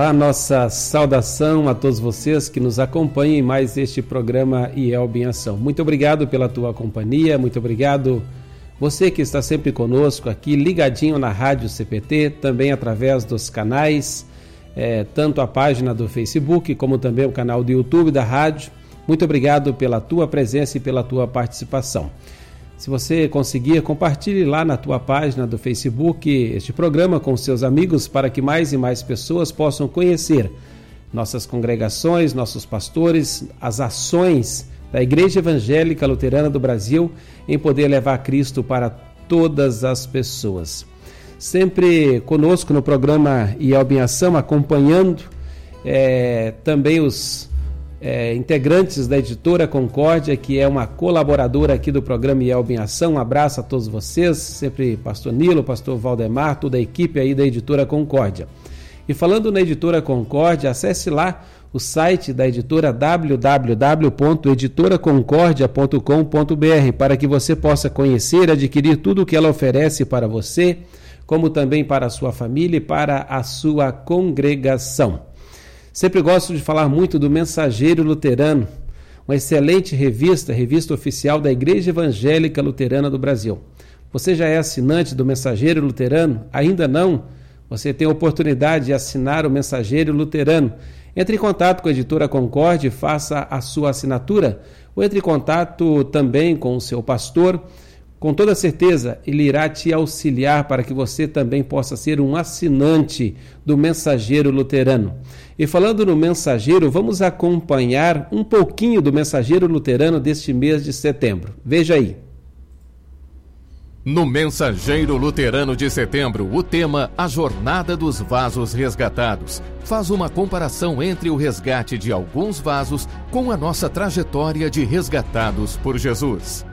Olá, nossa saudação a todos vocês que nos acompanham em mais este programa IELB em Ação. Muito obrigado pela tua companhia, muito obrigado você que está sempre conosco aqui, ligadinho na Rádio CPT, também através dos canais, é, tanto a página do Facebook como também o canal do YouTube da rádio. Muito obrigado pela tua presença e pela tua participação. Se você conseguir, compartilhe lá na tua página do Facebook este programa com seus amigos para que mais e mais pessoas possam conhecer nossas congregações, nossos pastores, as ações da Igreja Evangélica Luterana do Brasil em poder levar Cristo para todas as pessoas. Sempre conosco no programa em Ação, acompanhando é, também os é, integrantes da editora Concórdia, que é uma colaboradora aqui do programa IELB em Ação. Um abraço a todos vocês, sempre pastor Nilo, pastor Valdemar, toda a equipe aí da editora Concórdia. E falando na editora Concórdia, acesse lá o site da editora www.editoraconcordia.com.br para que você possa conhecer adquirir tudo o que ela oferece para você, como também para a sua família e para a sua congregação. Sempre gosto de falar muito do Mensageiro Luterano, uma excelente revista, revista oficial da Igreja Evangélica Luterana do Brasil. Você já é assinante do Mensageiro Luterano? Ainda não? Você tem a oportunidade de assinar o Mensageiro Luterano. Entre em contato com a editora Concorde e faça a sua assinatura, ou entre em contato também com o seu pastor com toda certeza, ele irá te auxiliar para que você também possa ser um assinante do Mensageiro Luterano. E falando no Mensageiro, vamos acompanhar um pouquinho do Mensageiro Luterano deste mês de setembro. Veja aí. No Mensageiro Luterano de Setembro, o tema A Jornada dos Vasos Resgatados faz uma comparação entre o resgate de alguns vasos com a nossa trajetória de resgatados por Jesus.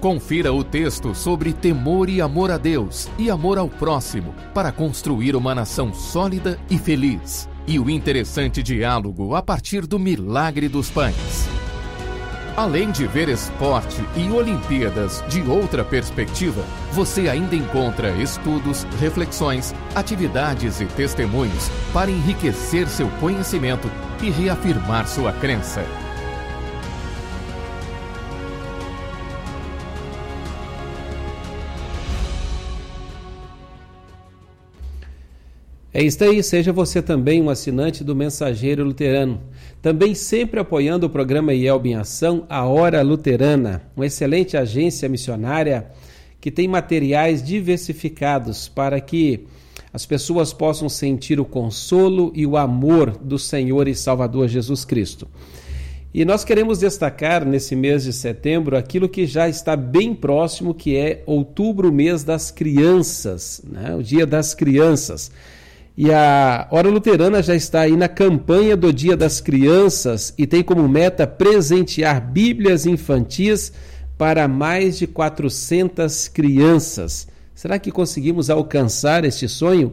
Confira o texto sobre temor e amor a Deus e amor ao próximo para construir uma nação sólida e feliz. E o interessante diálogo a partir do milagre dos pães. Além de ver esporte e Olimpíadas de outra perspectiva, você ainda encontra estudos, reflexões, atividades e testemunhos para enriquecer seu conhecimento e reafirmar sua crença. É isso aí, seja você também um assinante do Mensageiro Luterano. Também sempre apoiando o programa IELB em Ação, a Hora Luterana, uma excelente agência missionária que tem materiais diversificados para que as pessoas possam sentir o consolo e o amor do Senhor e Salvador Jesus Cristo. E nós queremos destacar nesse mês de setembro aquilo que já está bem próximo, que é outubro, mês das crianças, né? o Dia das Crianças. E a Hora Luterana já está aí na campanha do Dia das Crianças e tem como meta presentear Bíblias infantis para mais de 400 crianças. Será que conseguimos alcançar este sonho?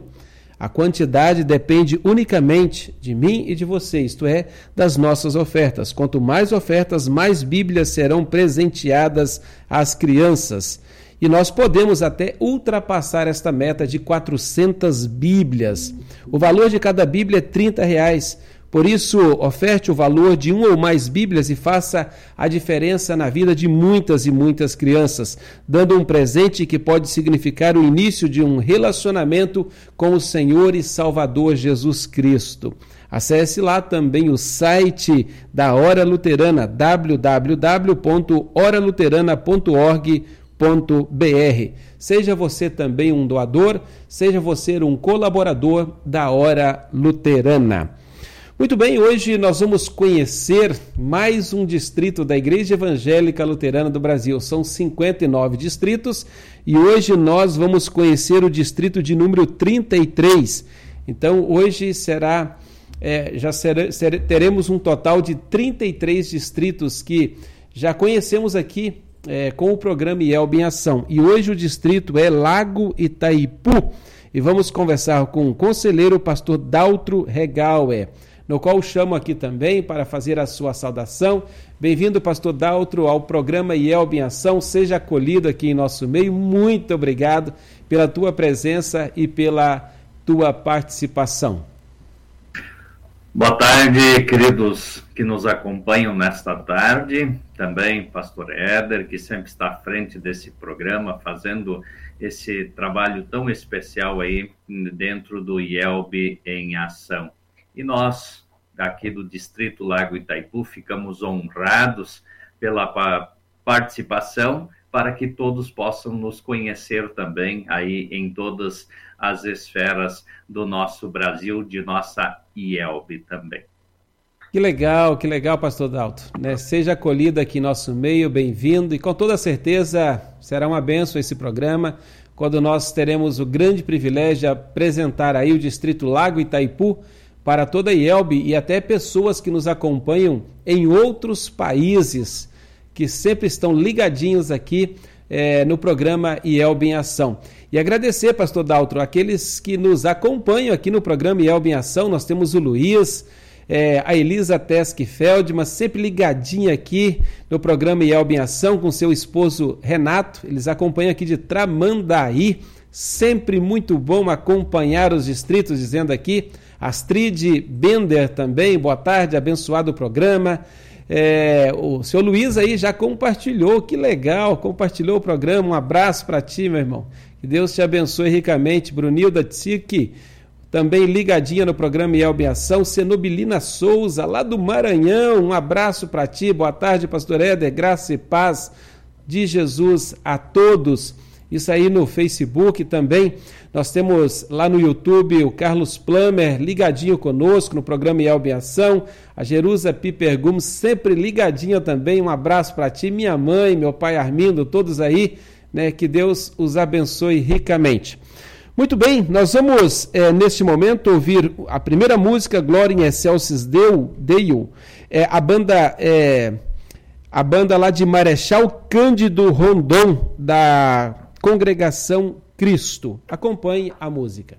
A quantidade depende unicamente de mim e de você, isto é, das nossas ofertas. Quanto mais ofertas, mais Bíblias serão presenteadas às crianças. E nós podemos até ultrapassar esta meta de 400 Bíblias. O valor de cada Bíblia é 30 reais. Por isso, oferte o valor de uma ou mais Bíblias e faça a diferença na vida de muitas e muitas crianças, dando um presente que pode significar o início de um relacionamento com o Senhor e Salvador Jesus Cristo. Acesse lá também o site da Hora Luterana, www.oraluterana.org.br br Seja você também um doador, seja você um colaborador da Hora Luterana. Muito bem, hoje nós vamos conhecer mais um distrito da Igreja Evangélica Luterana do Brasil. São 59 distritos e hoje nós vamos conhecer o distrito de número 33. Então, hoje será, é, já teremos um total de 33 distritos que já conhecemos aqui é, com o programa IELB em Ação. E hoje o distrito é Lago Itaipu. E vamos conversar com o conselheiro pastor Daltro Regalé, no qual chamo aqui também para fazer a sua saudação. Bem-vindo, pastor Daltro, ao programa IELB em Ação. Seja acolhido aqui em nosso meio. Muito obrigado pela tua presença e pela tua participação. Boa tarde, queridos que nos acompanham nesta tarde. Também Pastor Éder, que sempre está à frente desse programa, fazendo esse trabalho tão especial aí dentro do IELB em ação. E nós, aqui do Distrito Lago Itaipu, ficamos honrados pela participação para que todos possam nos conhecer também aí em todas as esferas do nosso Brasil, de nossa IELB também. Que legal, que legal, pastor Dalto. Né? Seja acolhido aqui em nosso meio, bem-vindo e com toda certeza será uma benção esse programa, quando nós teremos o grande privilégio de apresentar aí o Distrito Lago Itaipu para toda a IELB e até pessoas que nos acompanham em outros países que sempre estão ligadinhos aqui é, no programa IELB em Ação. E agradecer, pastor Daltro, aqueles que nos acompanham aqui no programa IELB em Ação. Nós temos o Luiz, é, a Elisa Tesk Feldman, sempre ligadinha aqui no programa IELB em Ação com seu esposo Renato. Eles acompanham aqui de Tramandaí. Sempre muito bom acompanhar os distritos, dizendo aqui. Astrid Bender também, boa tarde, abençoado o programa. É, o seu Luiz aí já compartilhou, que legal, compartilhou o programa. Um abraço para ti, meu irmão. Que Deus te abençoe ricamente. Brunilda Tsic, também ligadinha no programa Elbe Ação. Cenobilina Souza, lá do Maranhão. Um abraço para ti. Boa tarde, pastor Éder. Graça e paz de Jesus a todos. Isso aí no Facebook também. Nós temos lá no YouTube o Carlos Plummer ligadinho conosco no programa Elbe Ação. A Jerusa Piper Gomes sempre ligadinha também. Um abraço para ti, minha mãe, meu pai Armindo, todos aí. Né? Que Deus os abençoe ricamente. Muito bem, nós vamos é, neste momento ouvir a primeira música, Glória em Excelsis Deu, Deu. É, a banda é, a banda lá de Marechal Cândido Rondon, da Congregação Cristo. Acompanhe a música.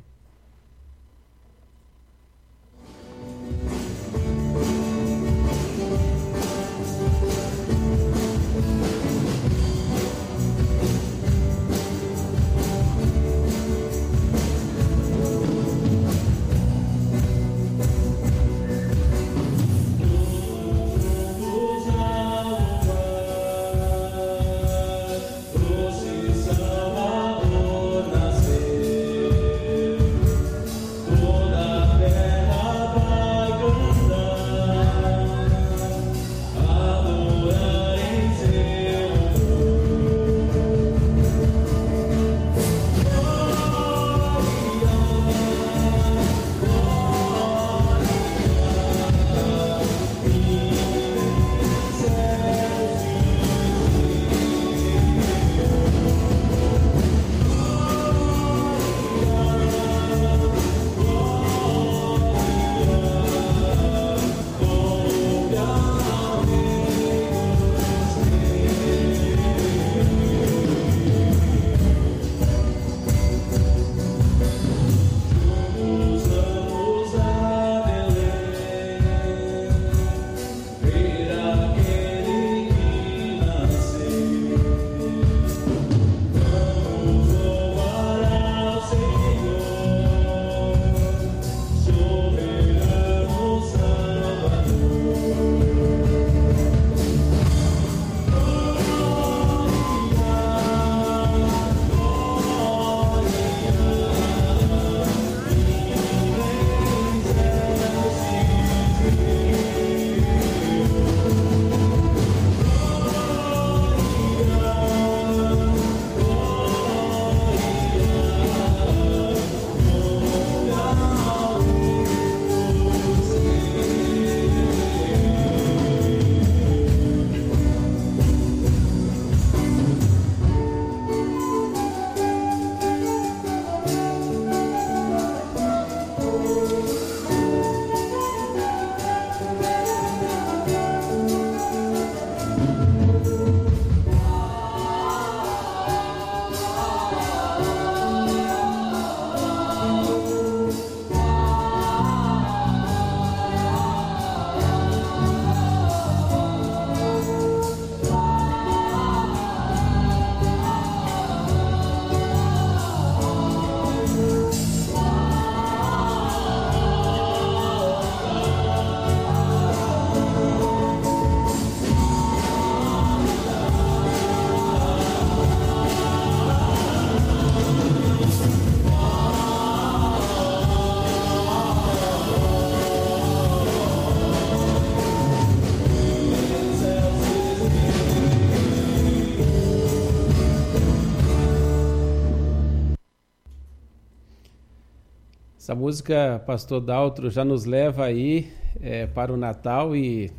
Essa música, Pastor Daltro, já nos leva aí é, para o Natal e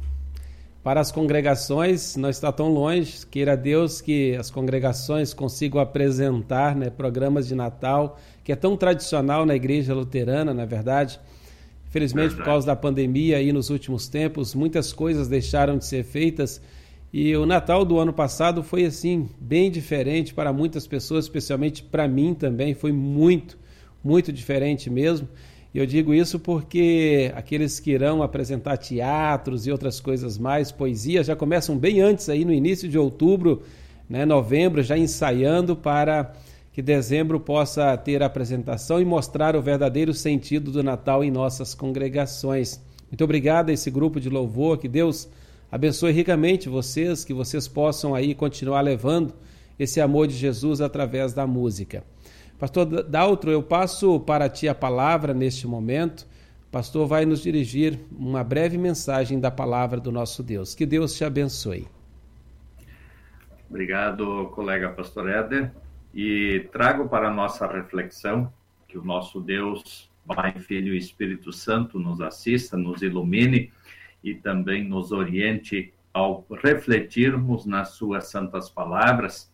para as congregações não está tão longe. Queira Deus que as congregações consigam apresentar né, programas de Natal, que é tão tradicional na igreja luterana, na é verdade. Infelizmente, por causa da pandemia aí nos últimos tempos, muitas coisas deixaram de ser feitas e o Natal do ano passado foi assim, bem diferente para muitas pessoas, especialmente para mim também, foi muito, muito diferente mesmo. Eu digo isso porque aqueles que irão apresentar teatros e outras coisas mais, poesia, já começam bem antes aí no início de outubro, né, novembro, já ensaiando para que dezembro possa ter a apresentação e mostrar o verdadeiro sentido do Natal em nossas congregações. Muito obrigado a esse grupo de louvor, que Deus abençoe ricamente vocês, que vocês possam aí continuar levando esse amor de Jesus através da música. Pastor Daltro, eu passo para ti a palavra neste momento. Pastor vai nos dirigir uma breve mensagem da palavra do nosso Deus. Que Deus te abençoe. Obrigado, colega pastor Éder. E trago para a nossa reflexão que o nosso Deus, Pai, Filho e Espírito Santo nos assista, nos ilumine e também nos oriente ao refletirmos nas suas santas palavras.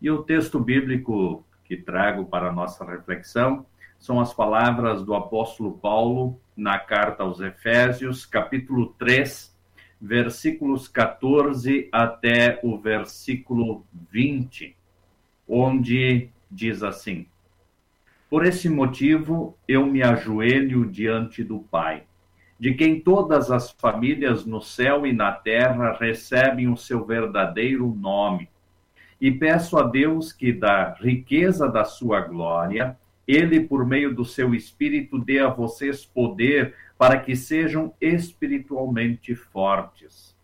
E o texto bíblico que trago para a nossa reflexão são as palavras do apóstolo Paulo na carta aos Efésios, capítulo 3, versículos 14 até o versículo 20, onde diz assim: Por esse motivo eu me ajoelho diante do Pai, de quem todas as famílias no céu e na terra recebem o seu verdadeiro nome e peço a Deus que, da riqueza da sua glória, ele, por meio do seu Espírito, dê a vocês poder para que sejam espiritualmente fortes.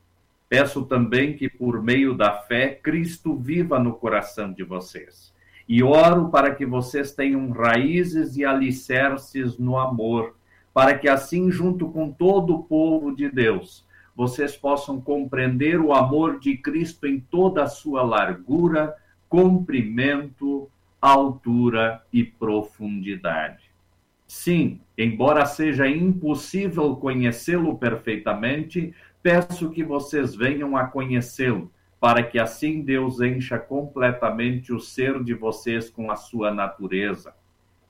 Peço também que, por meio da fé, Cristo viva no coração de vocês. E oro para que vocês tenham raízes e alicerces no amor, para que, assim, junto com todo o povo de Deus, vocês possam compreender o amor de Cristo em toda a sua largura, comprimento, altura e profundidade. Sim, embora seja impossível conhecê-lo perfeitamente, peço que vocês venham a conhecê-lo, para que assim Deus encha completamente o ser de vocês com a sua natureza.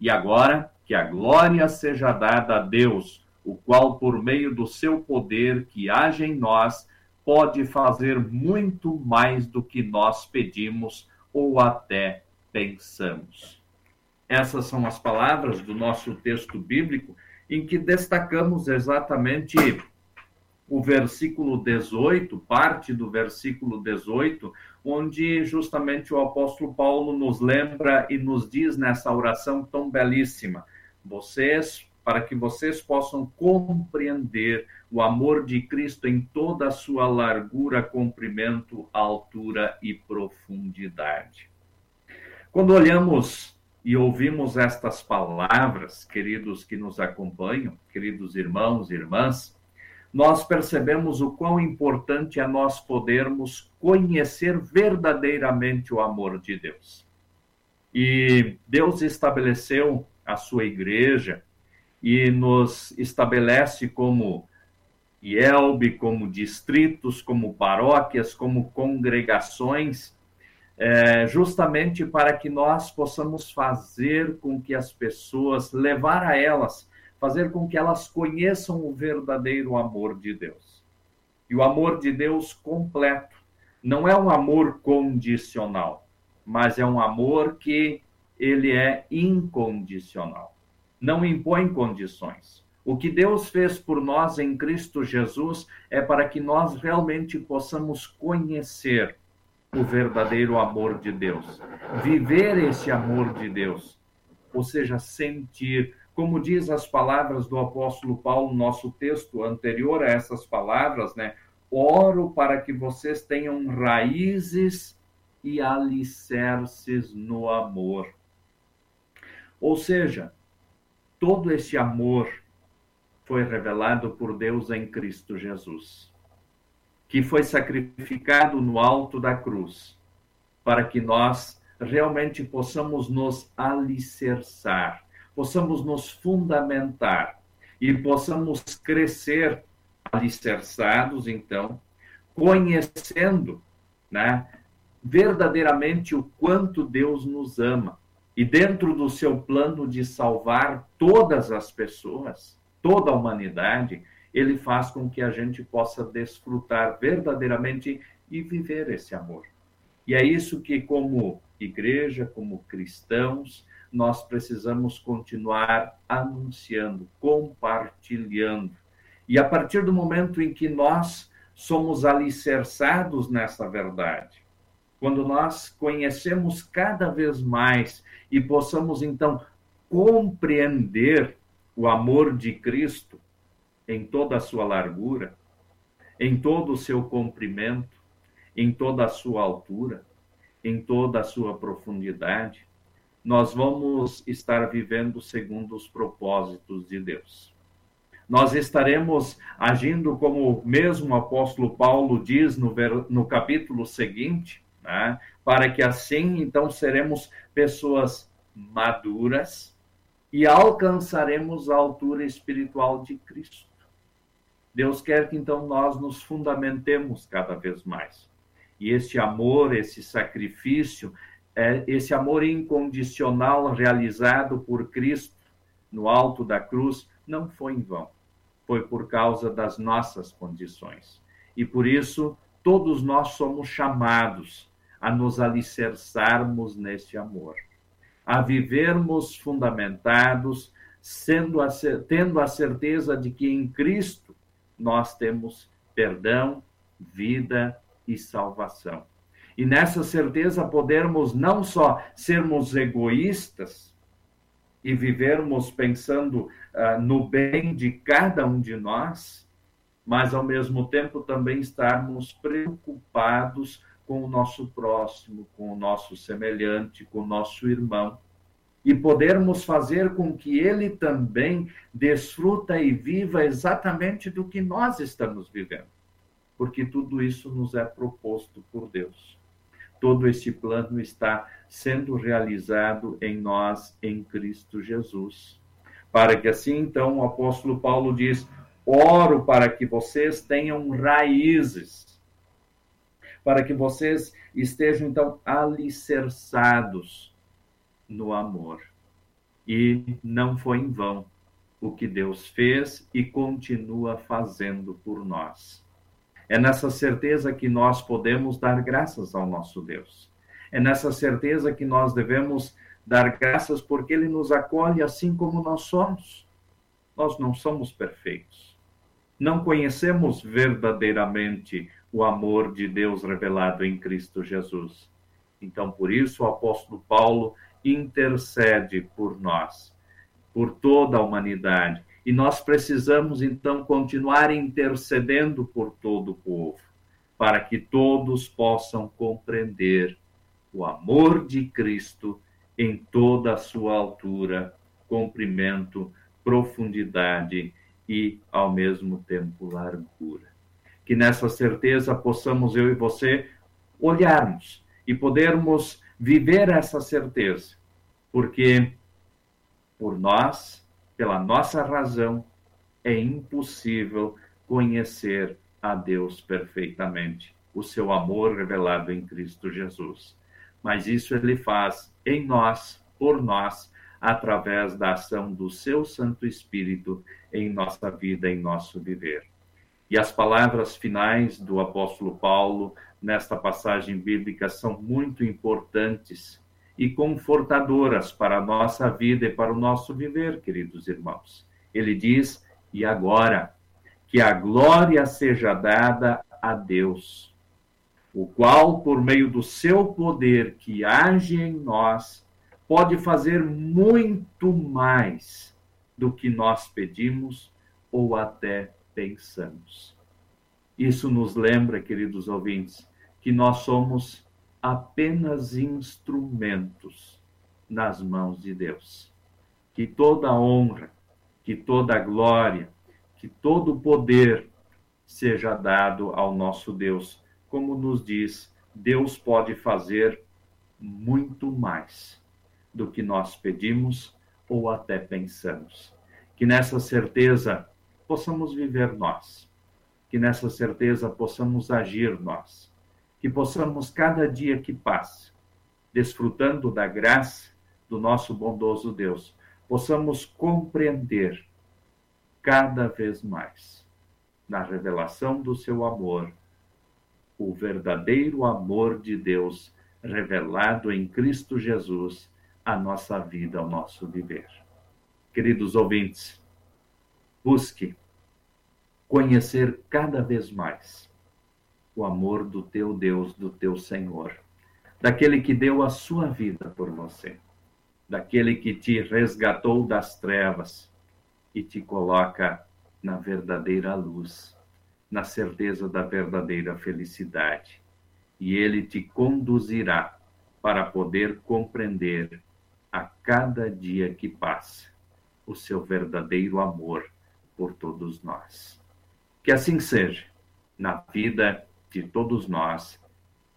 E agora, que a glória seja dada a Deus, o qual, por meio do seu poder que age em nós, pode fazer muito mais do que nós pedimos ou até pensamos. Essas são as palavras do nosso texto bíblico, em que destacamos exatamente o versículo 18, parte do versículo 18, onde justamente o apóstolo Paulo nos lembra e nos diz nessa oração tão belíssima: Vocês, para que vocês possam compreender o amor de Cristo em toda a sua largura, comprimento, altura e profundidade. Quando olhamos e ouvimos estas palavras, queridos que nos acompanham, queridos irmãos e irmãs, nós percebemos o quão importante é nós podermos conhecer verdadeiramente o amor de Deus. E Deus estabeleceu a sua igreja e nos estabelece como IELB, como distritos, como paróquias, como congregações, é, justamente para que nós possamos fazer com que as pessoas, levar a elas, fazer com que elas conheçam o verdadeiro amor de Deus. E o amor de Deus completo não é um amor condicional, mas é um amor que ele é incondicional não impõe condições. O que Deus fez por nós em Cristo Jesus é para que nós realmente possamos conhecer o verdadeiro amor de Deus, viver esse amor de Deus, ou seja, sentir, como diz as palavras do apóstolo Paulo, nosso texto anterior a essas palavras, né? Oro para que vocês tenham raízes e alicerces no amor. Ou seja, todo esse amor foi revelado por Deus em Cristo Jesus, que foi sacrificado no alto da cruz, para que nós realmente possamos nos alicerçar, possamos nos fundamentar e possamos crescer alicerçados, então, conhecendo né, verdadeiramente o quanto Deus nos ama. E dentro do seu plano de salvar todas as pessoas, toda a humanidade, ele faz com que a gente possa desfrutar verdadeiramente e viver esse amor. E é isso que, como igreja, como cristãos, nós precisamos continuar anunciando, compartilhando. E a partir do momento em que nós somos alicerçados nessa verdade, quando nós conhecemos cada vez mais e possamos então compreender o amor de Cristo em toda a sua largura, em todo o seu comprimento, em toda a sua altura, em toda a sua profundidade, nós vamos estar vivendo segundo os propósitos de Deus. Nós estaremos agindo como mesmo o apóstolo Paulo diz no, no capítulo seguinte, né? para que assim então seremos pessoas maduras e alcançaremos a altura espiritual de Cristo. Deus quer que então nós nos fundamentemos cada vez mais. E este amor, esse sacrifício, é, esse amor incondicional realizado por Cristo no alto da cruz, não foi em vão. Foi por causa das nossas condições. E por isso, todos nós somos chamados a nos alicerçarmos neste amor, a vivermos fundamentados, sendo a, tendo a certeza de que em Cristo nós temos perdão, vida e salvação. E nessa certeza podermos não só sermos egoístas e vivermos pensando uh, no bem de cada um de nós, mas ao mesmo tempo também estarmos preocupados com o nosso próximo, com o nosso semelhante, com o nosso irmão e podermos fazer com que ele também desfruta e viva exatamente do que nós estamos vivendo. Porque tudo isso nos é proposto por Deus. Todo esse plano está sendo realizado em nós, em Cristo Jesus. Para que assim, então, o apóstolo Paulo diz: oro para que vocês tenham raízes, para que vocês estejam, então, alicerçados no amor. E não foi em vão o que Deus fez e continua fazendo por nós. É nessa certeza que nós podemos dar graças ao nosso Deus. É nessa certeza que nós devemos dar graças porque Ele nos acolhe assim como nós somos. Nós não somos perfeitos. Não conhecemos verdadeiramente o amor de Deus revelado em Cristo Jesus. Então, por isso, o apóstolo Paulo intercede por nós, por toda a humanidade. E nós precisamos, então, continuar intercedendo por todo o povo, para que todos possam compreender o amor de Cristo em toda a sua altura, comprimento, profundidade e, ao mesmo tempo, largura. Que nessa certeza possamos, eu e você, olharmos e podermos viver essa certeza, porque por nós, pela nossa razão, é impossível conhecer a Deus perfeitamente, o seu amor revelado em Cristo Jesus. Mas isso ele faz em nós, por nós, através da ação do seu Santo Espírito em nossa vida, em nosso viver. E as palavras finais do apóstolo Paulo nesta passagem bíblica são muito importantes e confortadoras para a nossa vida e para o nosso viver, queridos irmãos. Ele diz: E agora, que a glória seja dada a Deus, o qual, por meio do seu poder que age em nós, pode fazer muito mais do que nós pedimos ou até pensamos. Isso nos lembra, queridos ouvintes, que nós somos apenas instrumentos nas mãos de Deus. Que toda honra, que toda glória, que todo poder seja dado ao nosso Deus. Como nos diz, Deus pode fazer muito mais do que nós pedimos ou até pensamos. Que nessa certeza possamos viver nós, que nessa certeza possamos agir nós, que possamos cada dia que passa, desfrutando da graça do nosso bondoso Deus, possamos compreender cada vez mais na revelação do seu amor o verdadeiro amor de Deus revelado em Cristo Jesus a nossa vida, ao nosso viver. Queridos ouvintes, busque conhecer cada vez mais o amor do teu Deus, do teu Senhor, daquele que deu a sua vida por você, daquele que te resgatou das trevas e te coloca na verdadeira luz, na certeza da verdadeira felicidade. E ele te conduzirá para poder compreender a cada dia que passa o seu verdadeiro amor por todos nós. Que assim seja na vida de todos nós,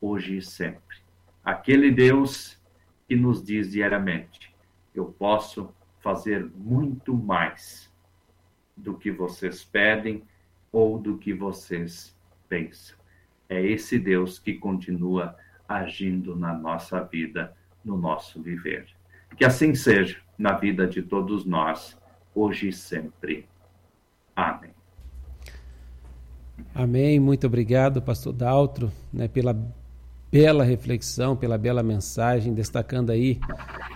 hoje e sempre. Aquele Deus que nos diz diariamente: eu posso fazer muito mais do que vocês pedem ou do que vocês pensam. É esse Deus que continua agindo na nossa vida, no nosso viver. Que assim seja na vida de todos nós, hoje e sempre. Amém. Amém. Muito obrigado, pastor Daltro, né, pela bela reflexão, pela bela mensagem, destacando aí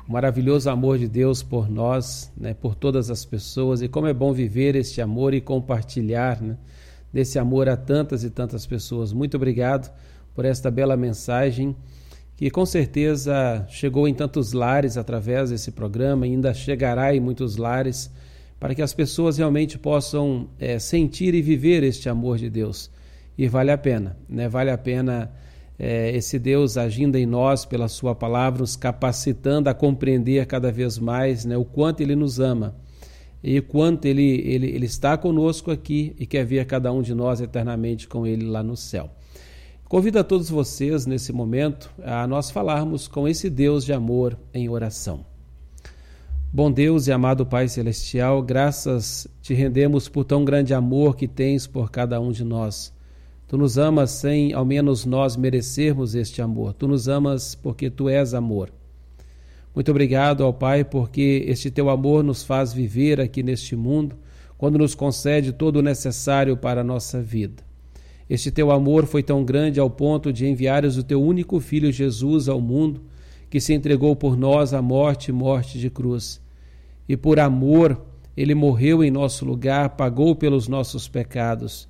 o maravilhoso amor de Deus por nós, né, por todas as pessoas, e como é bom viver este amor e compartilhar né, desse amor a tantas e tantas pessoas. Muito obrigado por esta bela mensagem que com certeza chegou em tantos lares através desse programa ainda chegará em muitos lares, para que as pessoas realmente possam é, sentir e viver este amor de Deus. E vale a pena, né? Vale a pena é, esse Deus agindo em nós pela Sua palavra, nos capacitando a compreender cada vez mais né, o quanto Ele nos ama e quanto ele, ele, ele está conosco aqui e quer ver cada um de nós eternamente com Ele lá no céu. Convido a todos vocês, nesse momento, a nós falarmos com esse Deus de amor em oração. Bom Deus e amado Pai Celestial, graças te rendemos por tão grande amor que tens por cada um de nós. Tu nos amas sem ao menos nós merecermos este amor. Tu nos amas porque tu és amor. Muito obrigado ao Pai porque este teu amor nos faz viver aqui neste mundo, quando nos concede todo o necessário para a nossa vida. Este teu amor foi tão grande ao ponto de enviares o teu único filho Jesus ao mundo, que se entregou por nós à morte e morte de cruz. E por amor, ele morreu em nosso lugar, pagou pelos nossos pecados.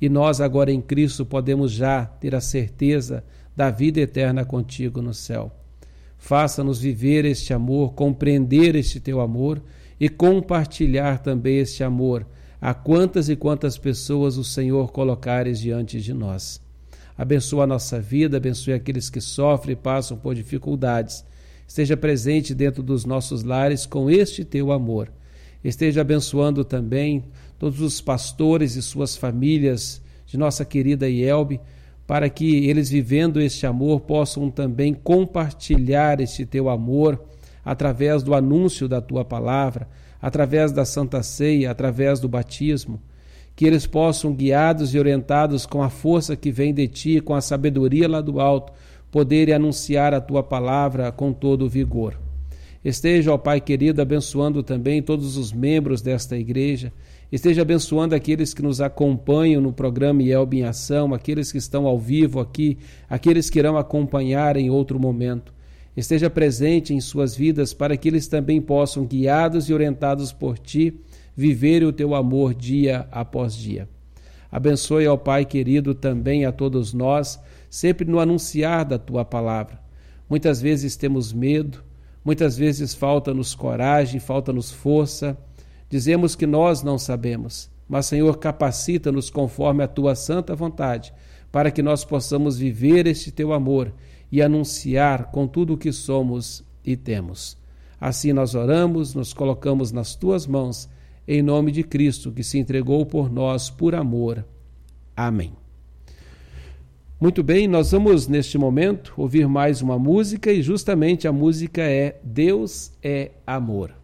E nós, agora em Cristo, podemos já ter a certeza da vida eterna contigo no céu. Faça-nos viver este amor, compreender este teu amor e compartilhar também este amor a quantas e quantas pessoas o Senhor colocares diante de nós. Abençoa a nossa vida, abençoe aqueles que sofrem e passam por dificuldades. Esteja presente dentro dos nossos lares com este teu amor. Esteja abençoando também todos os pastores e suas famílias de nossa querida Ielbe, para que eles, vivendo este amor, possam também compartilhar este teu amor através do anúncio da tua palavra, através da Santa Ceia, através do batismo, que eles possam, guiados e orientados com a força que vem de ti, com a sabedoria lá do alto, poderem anunciar a tua palavra com todo o vigor. Esteja, ó Pai querido, abençoando também todos os membros desta igreja. Esteja abençoando aqueles que nos acompanham no programa IELB em Ação, aqueles que estão ao vivo aqui, aqueles que irão acompanhar em outro momento esteja presente em suas vidas para que eles também possam, guiados e orientados por ti, viver o teu amor dia após dia. Abençoe ao Pai querido também a todos nós, sempre no anunciar da tua palavra. Muitas vezes temos medo, muitas vezes falta-nos coragem, falta-nos força. Dizemos que nós não sabemos, mas, Senhor, capacita-nos conforme a tua santa vontade, para que nós possamos viver este teu amor e anunciar com tudo o que somos e temos. Assim nós oramos, nos colocamos nas tuas mãos, em nome de Cristo que se entregou por nós por amor. Amém. Muito bem, nós vamos neste momento ouvir mais uma música e justamente a música é Deus é Amor.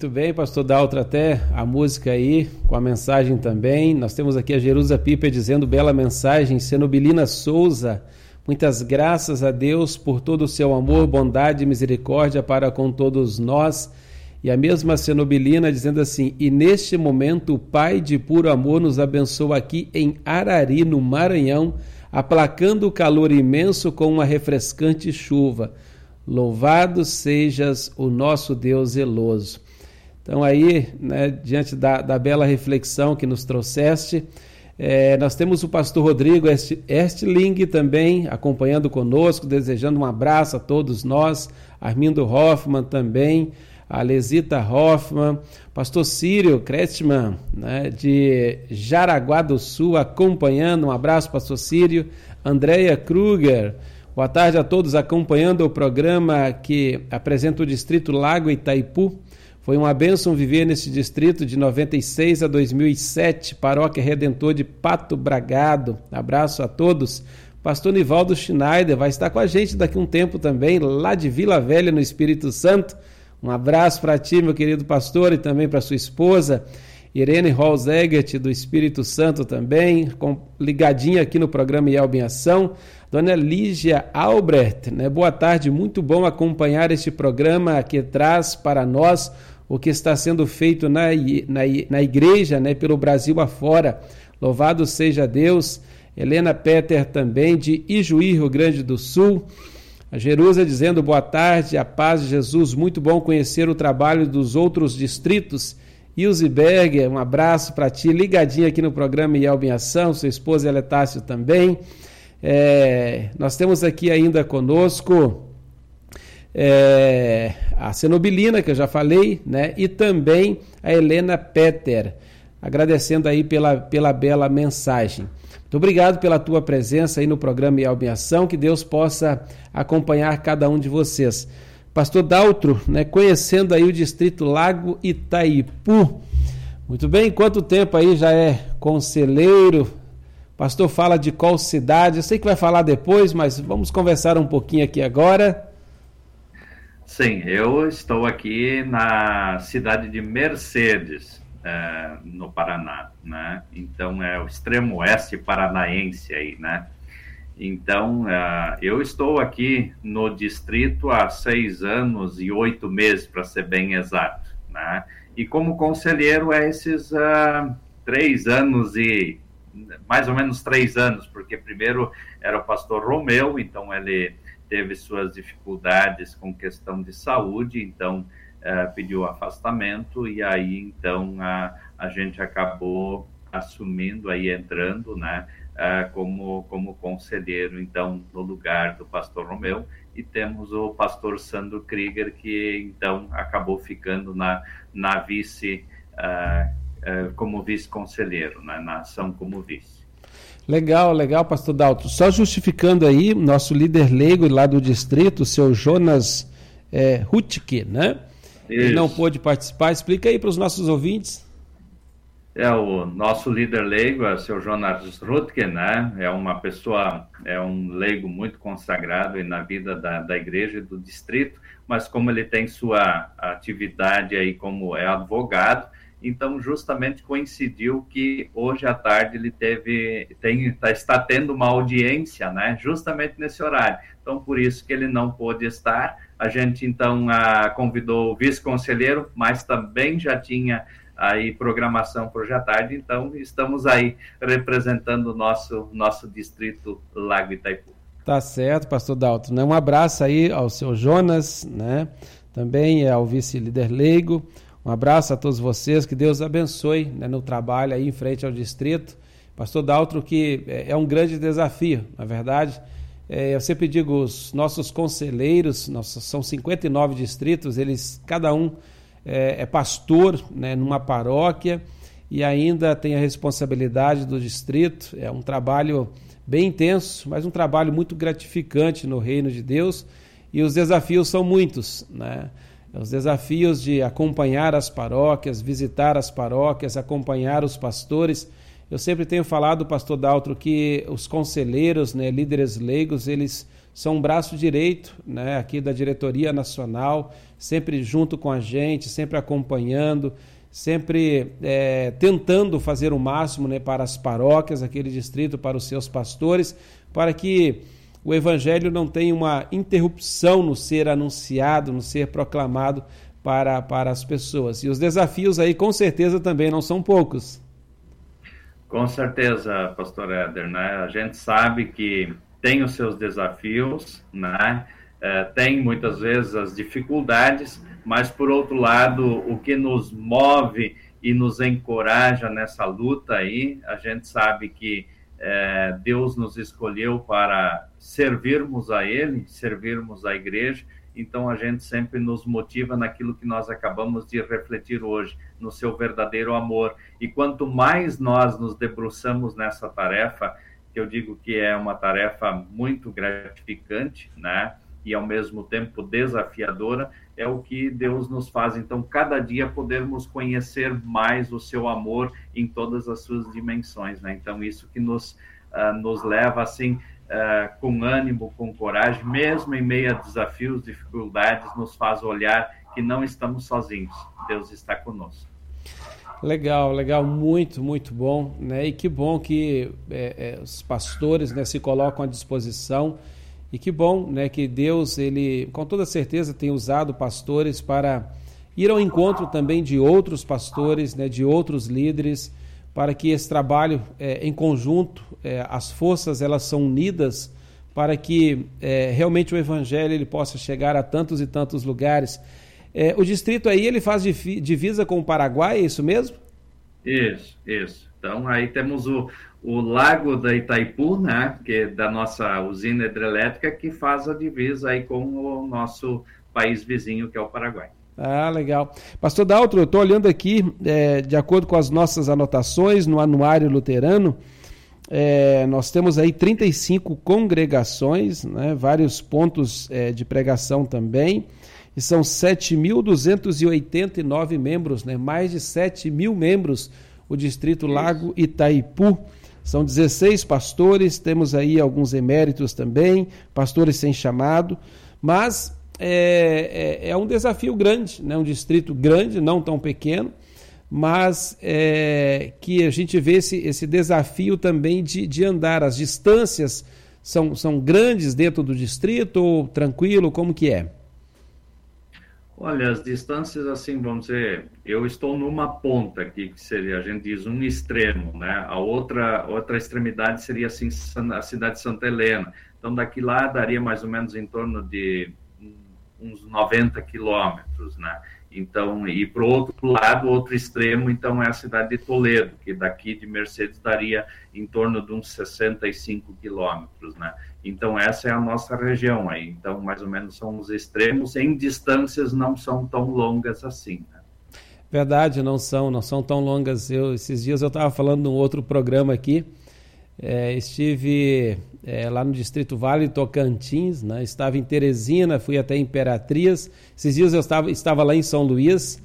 Muito bem, pastor Daltro, até a música aí, com a mensagem também. Nós temos aqui a Jerusa Piper dizendo bela mensagem, Senobilina Souza. Muitas graças a Deus por todo o seu amor, bondade e misericórdia para com todos nós. E a mesma Senobilina dizendo assim: E neste momento o Pai de puro amor nos abençoa aqui em Arari, no Maranhão, aplacando o calor imenso com uma refrescante chuva. Louvado sejas o nosso Deus zeloso. Então, aí, né, diante da, da bela reflexão que nos trouxeste, é, nós temos o pastor Rodrigo Estling também acompanhando conosco, desejando um abraço a todos nós, Armindo Hoffman também, a Lesita Hoffman, pastor Círio Kretschmann, né, de Jaraguá do Sul, acompanhando, um abraço, pastor Círio, Andréia Kruger, boa tarde a todos acompanhando o programa que apresenta o Distrito Lago Itaipu, foi uma bênção viver nesse distrito de 96 a 2007, Paróquia Redentor de Pato Bragado. Abraço a todos. Pastor Nivaldo Schneider vai estar com a gente daqui um tempo também, lá de Vila Velha, no Espírito Santo. Um abraço para ti, meu querido pastor, e também para sua esposa, Irene Holzegert, do Espírito Santo também, com, ligadinha aqui no programa Yelb em Ação. Dona Lígia Albrecht, né? boa tarde, muito bom acompanhar este programa que traz para nós o que está sendo feito na, na, na igreja, né, pelo Brasil afora. Louvado seja Deus. Helena Peter também, de Ijuí, Rio Grande do Sul. A Jerusa dizendo boa tarde, a paz de Jesus, muito bom conhecer o trabalho dos outros distritos. Ilse Berger, um abraço para ti, ligadinho aqui no programa Yelb em Ação, sua esposa Eletácio também. É, nós temos aqui ainda conosco é, a Cenobilina, que eu já falei, né? e também a Helena Peter, agradecendo aí pela, pela bela mensagem. Muito obrigado pela tua presença aí no programa em Ação, que Deus possa acompanhar cada um de vocês. Pastor Daltro, né, conhecendo aí o distrito Lago Itaipu. Muito bem, quanto tempo aí já é conselheiro? Pastor fala de qual cidade? Eu sei que vai falar depois, mas vamos conversar um pouquinho aqui agora. Sim, eu estou aqui na cidade de Mercedes, é, no Paraná, né? Então é o extremo oeste paranaense aí, né? Então é, eu estou aqui no distrito há seis anos e oito meses, para ser bem exato, né? E como conselheiro é esses uh, três anos e mais ou menos três anos, porque primeiro era o pastor Romeu, então ele teve suas dificuldades com questão de saúde, então uh, pediu afastamento e aí então a, a gente acabou assumindo aí entrando, né, uh, como como conselheiro então no lugar do pastor Romeu e temos o pastor Sandro Krieger que então acabou ficando na na vice uh, como vice conselheiro, né, na ação como vice. Legal, legal, pastor Dalto. Só justificando aí, nosso líder leigo lá do distrito, o seu Jonas é, Hutke, né? Isso. Ele não pôde participar. Explica aí para os nossos ouvintes. É, o nosso líder leigo é o seu Jonas Rutke, né? É uma pessoa, é um leigo muito consagrado na vida da, da igreja e do distrito, mas como ele tem sua atividade aí como é advogado, então justamente coincidiu que hoje à tarde ele teve tem tá, está tendo uma audiência, né? Justamente nesse horário. Então por isso que ele não pôde estar. A gente então a, convidou o vice-conselheiro, mas também já tinha aí programação para hoje à tarde. Então estamos aí representando o nosso nosso distrito Lago Itaipu. Tá certo, pastor Dalton. Né? Um abraço aí ao seu Jonas, né? Também ao vice-líder leigo. Um abraço a todos vocês, que Deus abençoe né, no trabalho aí em frente ao distrito. Pastor Daltro, que é, é um grande desafio, na verdade. É, eu sempre digo, os nossos conselheiros, nossos, são 59 distritos, eles, cada um é, é pastor né, numa paróquia e ainda tem a responsabilidade do distrito. É um trabalho bem intenso, mas um trabalho muito gratificante no reino de Deus. E os desafios são muitos, né? Os desafios de acompanhar as paróquias, visitar as paróquias, acompanhar os pastores. Eu sempre tenho falado, pastor Daltro, que os conselheiros, né, líderes leigos, eles são um braço direito né, aqui da diretoria nacional, sempre junto com a gente, sempre acompanhando, sempre é, tentando fazer o máximo né, para as paróquias, aquele distrito, para os seus pastores, para que o evangelho não tenha uma interrupção no ser anunciado, no ser proclamado para, para as pessoas. E os desafios aí, com certeza, também não são poucos. Com certeza, pastor Éder, né? A gente sabe que tem os seus desafios, né? É, tem muitas vezes as dificuldades, mas por outro lado, o que nos move e nos encoraja nessa luta aí, a gente sabe que é, Deus nos escolheu para servirmos a Ele, servirmos a igreja, então a gente sempre nos motiva naquilo que nós acabamos de refletir hoje, no seu verdadeiro amor. E quanto mais nós nos debruçamos nessa tarefa, que eu digo que é uma tarefa muito gratificante, né? E ao mesmo tempo desafiadora, é o que Deus nos faz. Então, cada dia podermos conhecer mais o seu amor em todas as suas dimensões, né? Então, isso que nos, uh, nos leva, assim, uh, com ânimo, com coragem, mesmo em meio a desafios, dificuldades, nos faz olhar que não estamos sozinhos. Deus está conosco. Legal, legal, muito, muito bom, né? E que bom que é, é, os pastores né, se colocam à disposição e que bom, né, que Deus ele, com toda certeza, tem usado pastores para ir ao encontro também de outros pastores, né, de outros líderes, para que esse trabalho é, em conjunto, é, as forças elas são unidas para que é, realmente o evangelho ele possa chegar a tantos e tantos lugares. É, o distrito aí ele faz divisa com o Paraguai, é isso mesmo? Isso, isso. Então aí temos o, o lago da Itaipu, né, que é da nossa usina hidrelétrica, que faz a divisa aí com o nosso país vizinho, que é o Paraguai. Ah, legal. Pastor Daltro, eu estou olhando aqui, é, de acordo com as nossas anotações no Anuário Luterano, é, nós temos aí 35 congregações, né, vários pontos é, de pregação também e são 7.289 membros, né? mais de 7 mil membros, o Distrito Lago Itaipu. São 16 pastores, temos aí alguns eméritos também, pastores sem chamado, mas é, é, é um desafio grande, né? um distrito grande, não tão pequeno, mas é, que a gente vê esse, esse desafio também de, de andar. As distâncias são, são grandes dentro do distrito ou tranquilo? Como que é? Olha, as distâncias, assim, vamos dizer, eu estou numa ponta aqui, que seria, a gente diz, um extremo, né? A outra, outra extremidade seria, assim, a cidade de Santa Helena. Então, daqui lá daria mais ou menos em torno de uns 90 quilômetros, né? Então, e para o outro lado, outro extremo, então é a cidade de Toledo, que daqui de Mercedes daria em torno de uns 65 quilômetros, né? Então, essa é a nossa região aí. Então, mais ou menos são os extremos, em distâncias não são tão longas assim, né? Verdade, não são, não são tão longas. Eu, esses dias eu estava falando num outro programa aqui, é, estive é, lá no Distrito Vale Tocantins, né? estava em Teresina, fui até Imperatriz. Esses dias eu estava, estava lá em São Luís,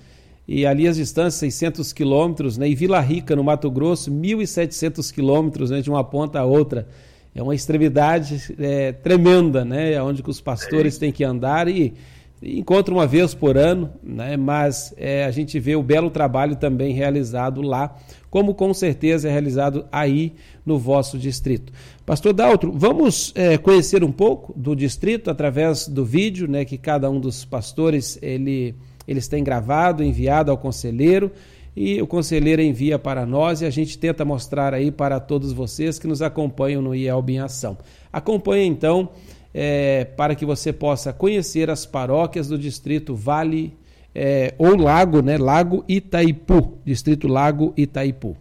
e ali as distâncias 600 quilômetros, né? e Vila Rica, no Mato Grosso, 1.700 quilômetros né? de uma ponta a outra. É uma extremidade é, tremenda, né? onde os pastores têm que andar e encontra uma vez por ano, né? mas é, a gente vê o belo trabalho também realizado lá, como com certeza é realizado aí no vosso distrito. Pastor Daltro, vamos é, conhecer um pouco do distrito através do vídeo né, que cada um dos pastores ele, eles têm gravado, enviado ao conselheiro, e o conselheiro envia para nós e a gente tenta mostrar aí para todos vocês que nos acompanham no IELB em Ação. Acompanhe então é, para que você possa conhecer as paróquias do distrito Vale é, ou Lago, né? Lago Itaipu, distrito Lago Itaipu.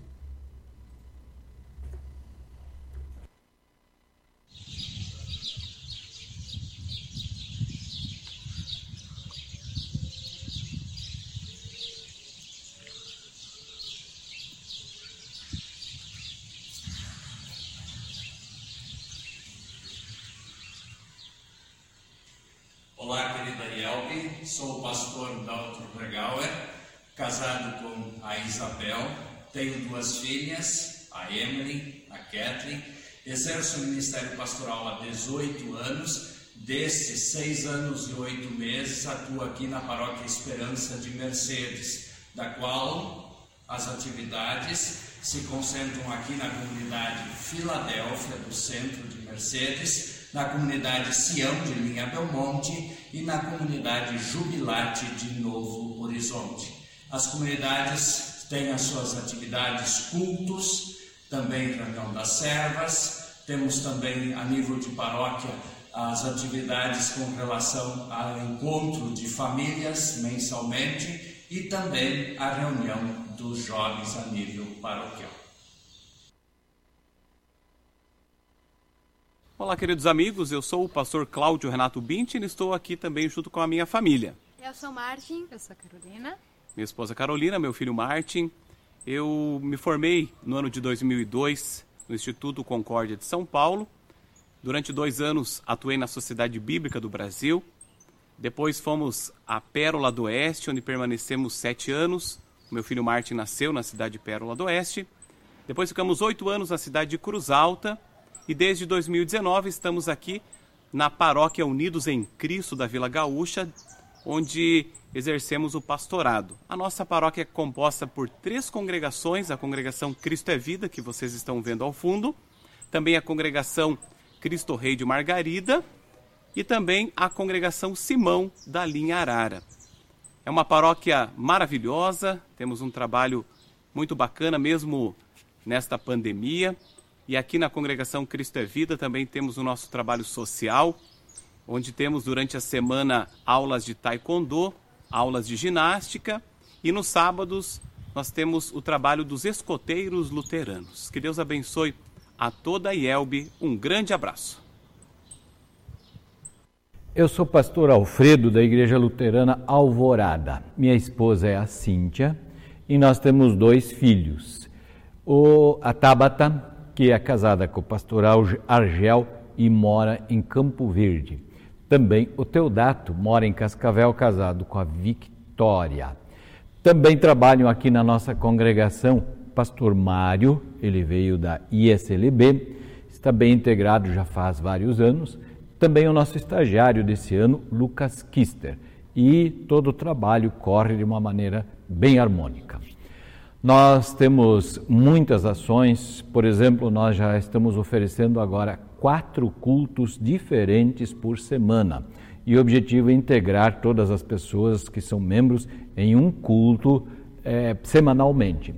Olá, querida Yelbe, sou o pastor Daltro Bregauer, casado com a Isabel, tenho duas filhas, a Emily, a Kathleen, exerço o ministério pastoral há 18 anos Destes seis anos e oito meses, atuo aqui na Paróquia Esperança de Mercedes, da qual as atividades se concentram aqui na comunidade Filadélfia, do centro de Mercedes, na comunidade Sião de Linha Belmonte e na comunidade Jubilate de Novo Horizonte. As comunidades têm as suas atividades, cultos, também reunião das servas, temos também a nível de paróquia as atividades com relação ao encontro de famílias mensalmente e também a reunião dos jovens a nível paroquial. Olá, queridos amigos, eu sou o pastor Cláudio Renato Bintin e estou aqui também junto com a minha família. Eu sou Martin, eu sou Carolina. Minha esposa Carolina, meu filho Martin. Eu me formei no ano de 2002 no Instituto Concórdia de São Paulo. Durante dois anos atuei na Sociedade Bíblica do Brasil. Depois fomos à Pérola do Oeste, onde permanecemos sete anos. Meu filho Martin nasceu na cidade de Pérola do Oeste. Depois ficamos oito anos na cidade de Cruz Alta e desde 2019 estamos aqui na Paróquia Unidos em Cristo da Vila Gaúcha, onde exercemos o pastorado. A nossa paróquia é composta por três congregações: a congregação Cristo é Vida, que vocês estão vendo ao fundo, também a congregação Cristo Rei de Margarida e também a congregação Simão da linha Arara. É uma paróquia maravilhosa, temos um trabalho muito bacana mesmo nesta pandemia. E aqui na congregação Cristo é Vida também temos o nosso trabalho social, onde temos durante a semana aulas de taekwondo, aulas de ginástica e nos sábados nós temos o trabalho dos escoteiros luteranos. Que Deus abençoe a toda a IELB. Um grande abraço. Eu sou pastor Alfredo da Igreja Luterana Alvorada. Minha esposa é a Cíntia e nós temos dois filhos. O, a Tabata que é casada com o pastor Argel e mora em Campo Verde. Também o Teodato mora em Cascavel, casado com a Victória. Também trabalham aqui na nossa congregação pastor Mário, ele veio da ISLB, está bem integrado já faz vários anos. Também o nosso estagiário desse ano, Lucas Kister. E todo o trabalho corre de uma maneira bem harmônica. Nós temos muitas ações, por exemplo, nós já estamos oferecendo agora quatro cultos diferentes por semana. E o objetivo é integrar todas as pessoas que são membros em um culto é, semanalmente.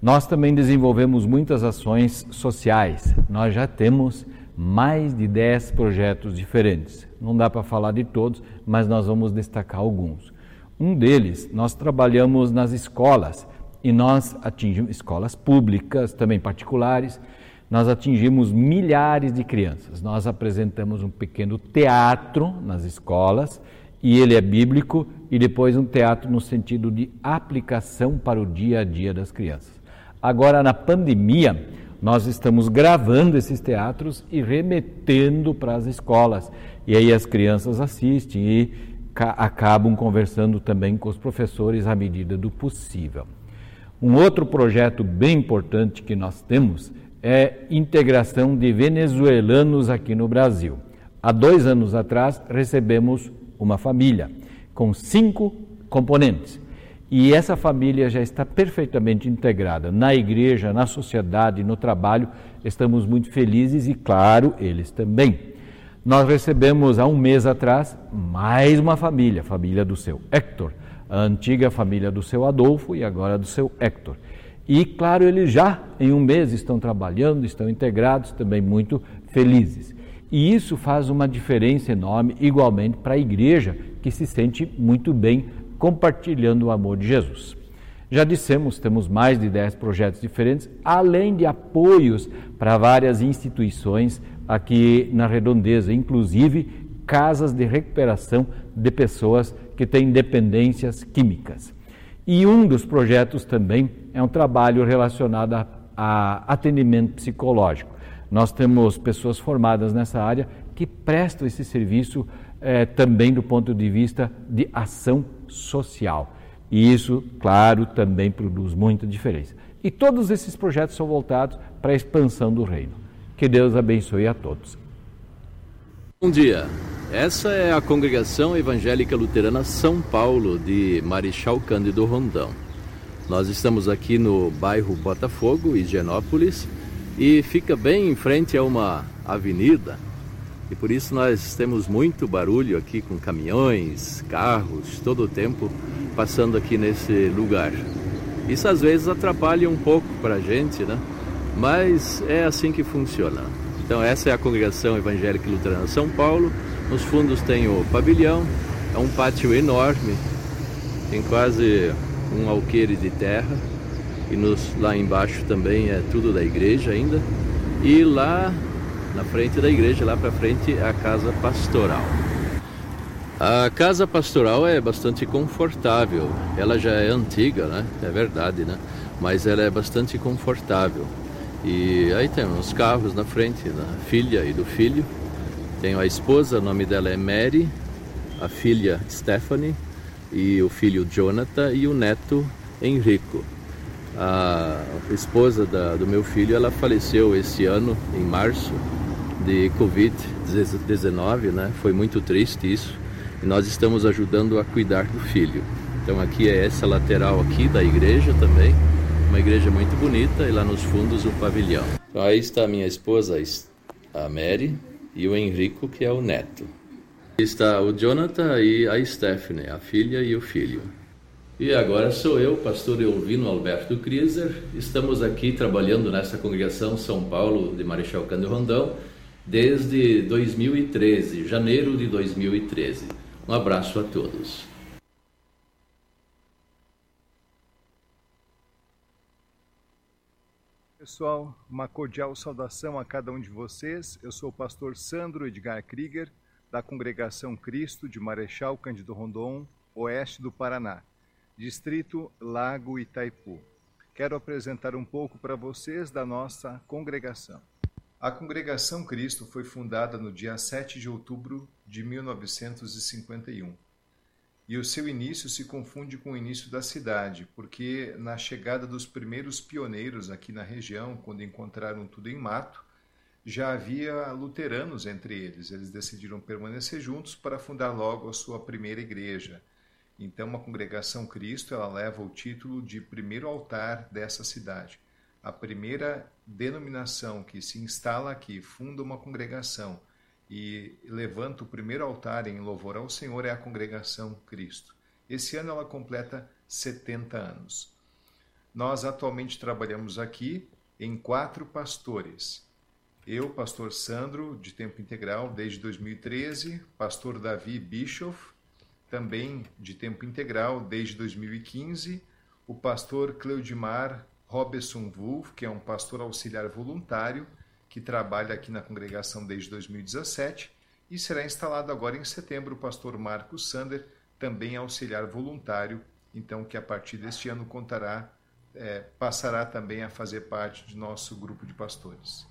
Nós também desenvolvemos muitas ações sociais. Nós já temos mais de 10 projetos diferentes. Não dá para falar de todos, mas nós vamos destacar alguns. Um deles, nós trabalhamos nas escolas e nós atingimos escolas públicas, também particulares, nós atingimos milhares de crianças. Nós apresentamos um pequeno teatro nas escolas, e ele é bíblico, e depois um teatro no sentido de aplicação para o dia a dia das crianças. Agora, na pandemia, nós estamos gravando esses teatros e remetendo para as escolas. E aí as crianças assistem e acabam conversando também com os professores à medida do possível. Um outro projeto bem importante que nós temos é integração de venezuelanos aqui no Brasil. Há dois anos atrás recebemos uma família com cinco componentes. E essa família já está perfeitamente integrada na igreja, na sociedade, no trabalho. Estamos muito felizes e, claro, eles também. Nós recebemos há um mês atrás mais uma família, família do seu Héctor a antiga família do seu Adolfo e agora do seu Héctor. E, claro, eles já em um mês estão trabalhando, estão integrados, também muito felizes. E isso faz uma diferença enorme, igualmente, para a igreja, que se sente muito bem compartilhando o amor de Jesus. Já dissemos, temos mais de 10 projetos diferentes, além de apoios para várias instituições aqui na Redondeza, inclusive casas de recuperação de pessoas que têm dependências químicas. E um dos projetos também é um trabalho relacionado a, a atendimento psicológico. Nós temos pessoas formadas nessa área que prestam esse serviço eh, também do ponto de vista de ação social. E isso, claro, também produz muita diferença. E todos esses projetos são voltados para a expansão do reino. Que Deus abençoe a todos. Bom dia. Essa é a Congregação Evangélica Luterana São Paulo de Marechal Cândido Rondão. Nós estamos aqui no bairro Botafogo, Higienópolis, e fica bem em frente a uma avenida. E por isso nós temos muito barulho aqui com caminhões, carros, todo o tempo passando aqui nesse lugar. Isso às vezes atrapalha um pouco para a gente, né? Mas é assim que funciona. Então essa é a Congregação Evangélica Luterana São Paulo. Nos fundos tem o pavilhão, é um pátio enorme, tem quase um alqueire de terra. E nos, lá embaixo também é tudo da igreja ainda. E lá na frente da igreja, lá para frente, é a casa pastoral. A casa pastoral é bastante confortável. Ela já é antiga, né? É verdade, né? Mas ela é bastante confortável. E aí tem uns carros na frente da filha e do filho. Tenho a esposa, o nome dela é Mary, a filha Stephanie e o filho Jonathan e o neto Henrico. A esposa da, do meu filho, ela faleceu esse ano, em março, de Covid-19, né? Foi muito triste isso. E nós estamos ajudando a cuidar do filho. Então aqui é essa lateral aqui da igreja também, uma igreja muito bonita e lá nos fundos o pavilhão. Então aí está a minha esposa, a Mary, e o Henrico, que é o neto. Está o Jonathan e a Stephanie, a filha e o filho. E agora sou eu, pastor Elvino Alberto Kriser. Estamos aqui trabalhando nessa congregação São Paulo de Marechal Cândido Rondão desde 2013, janeiro de 2013. Um abraço a todos. Pessoal, uma cordial saudação a cada um de vocês. Eu sou o pastor Sandro Edgar Krieger, da Congregação Cristo de Marechal Cândido Rondon, oeste do Paraná, distrito Lago Itaipu. Quero apresentar um pouco para vocês da nossa congregação. A Congregação Cristo foi fundada no dia 7 de outubro de 1951 e o seu início se confunde com o início da cidade, porque na chegada dos primeiros pioneiros aqui na região, quando encontraram tudo em mato, já havia luteranos entre eles. Eles decidiram permanecer juntos para fundar logo a sua primeira igreja. Então, a congregação Cristo ela leva o título de primeiro altar dessa cidade. A primeira denominação que se instala aqui, funda uma congregação e levanta o primeiro altar em louvor ao Senhor é a congregação Cristo. Esse ano ela completa 70 anos. Nós atualmente trabalhamos aqui em quatro pastores. Eu, pastor Sandro, de tempo integral desde 2013, pastor Davi Bischoff, também de tempo integral desde 2015, o pastor Cleudimar Robertson Wolff, que é um pastor auxiliar voluntário, que trabalha aqui na congregação desde 2017, e será instalado agora em setembro o pastor Marcos Sander, também auxiliar voluntário, então que a partir deste ano contará, é, passará também a fazer parte de nosso grupo de pastores.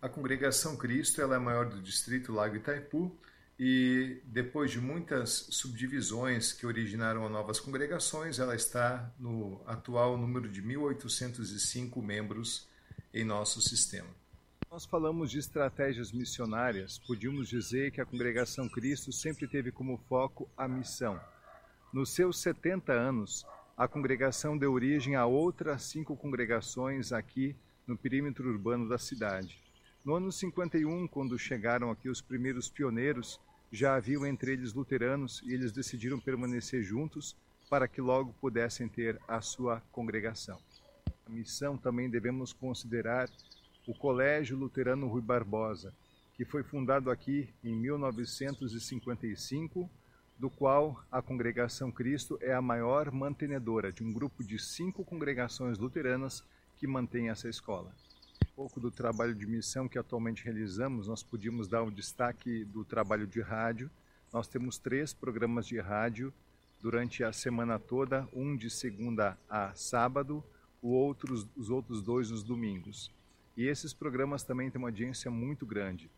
A congregação Cristo ela é a maior do distrito Lago Itaipu e depois de muitas subdivisões que originaram novas congregações, ela está no atual número de 1.805 membros em nosso sistema. Nós falamos de estratégias missionárias, podíamos dizer que a Congregação Cristo sempre teve como foco a missão. Nos seus 70 anos, a congregação deu origem a outras cinco congregações aqui no perímetro urbano da cidade. No ano 51, quando chegaram aqui os primeiros pioneiros, já haviam entre eles luteranos e eles decidiram permanecer juntos para que logo pudessem ter a sua congregação. A missão também devemos considerar o Colégio Luterano Rui Barbosa, que foi fundado aqui em 1955, do qual a Congregação Cristo é a maior mantenedora de um grupo de cinco congregações luteranas que mantém essa escola pouco do trabalho de missão que atualmente realizamos, nós podíamos dar o destaque do trabalho de rádio. Nós temos três programas de rádio durante a semana toda, um de segunda a sábado, o outros, os outros dois nos domingos. E esses programas também têm uma audiência muito grande.